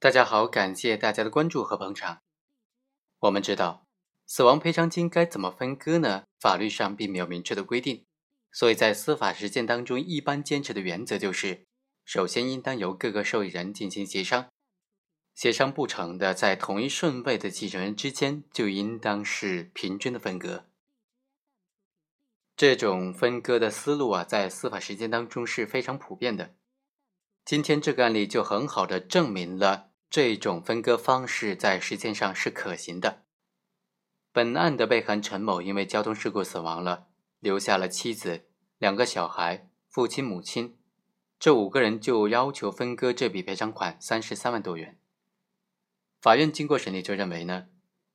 大家好，感谢大家的关注和捧场。我们知道，死亡赔偿金该怎么分割呢？法律上并没有明确的规定，所以在司法实践当中，一般坚持的原则就是：首先应当由各个受益人进行协商，协商不成的，在同一顺位的继承人之间就应当是平均的分割。这种分割的思路啊，在司法实践当中是非常普遍的。今天这个案例就很好的证明了。这种分割方式在实践上是可行的。本案的被害人陈某因为交通事故死亡了，留下了妻子、两个小孩、父亲、母亲，这五个人就要求分割这笔赔偿款三十三万多元。法院经过审理就认为呢，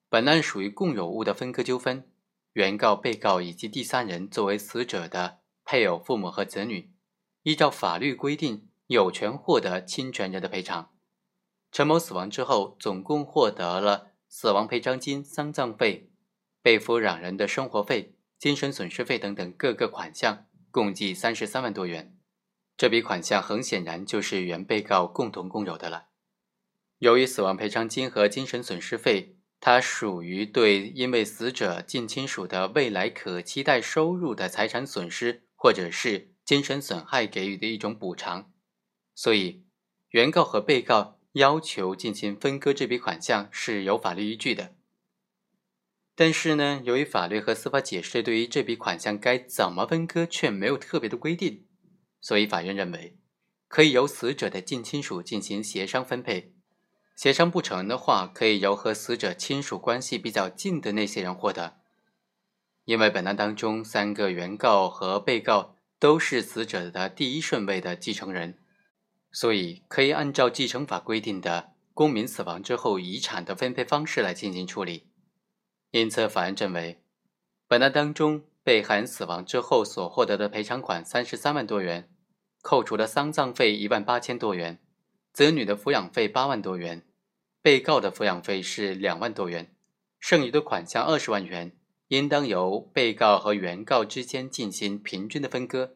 本案属于共有物的分割纠纷，原告、被告以及第三人作为死者的配偶、父母和子女，依照法律规定有权获得侵权人的赔偿。陈某死亡之后，总共获得了死亡赔偿金、丧葬费、被抚养人的生活费、精神损失费等等各个款项，共计三十三万多元。这笔款项很显然就是原被告共同共有的了。由于死亡赔偿金和精神损失费，它属于对因为死者近亲属的未来可期待收入的财产损失或者是精神损害给予的一种补偿，所以原告和被告。要求进行分割这笔款项是有法律依据的，但是呢，由于法律和司法解释对于这笔款项该怎么分割却没有特别的规定，所以法院认为可以由死者的近亲属进行协商分配，协商不成的话，可以由和死者亲属关系比较近的那些人获得。因为本案当中三个原告和被告都是死者的第一顺位的继承人。所以可以按照继承法规定的公民死亡之后遗产的分配方式来进行处理。因此，法院认为，本案当中被害人死亡之后所获得的赔偿款三十三万多元，扣除了丧葬费一万八千多元，子女的抚养费八万多元，被告的抚养费是两万多元，剩余的款项二十万元，应当由被告和原告之间进行平均的分割。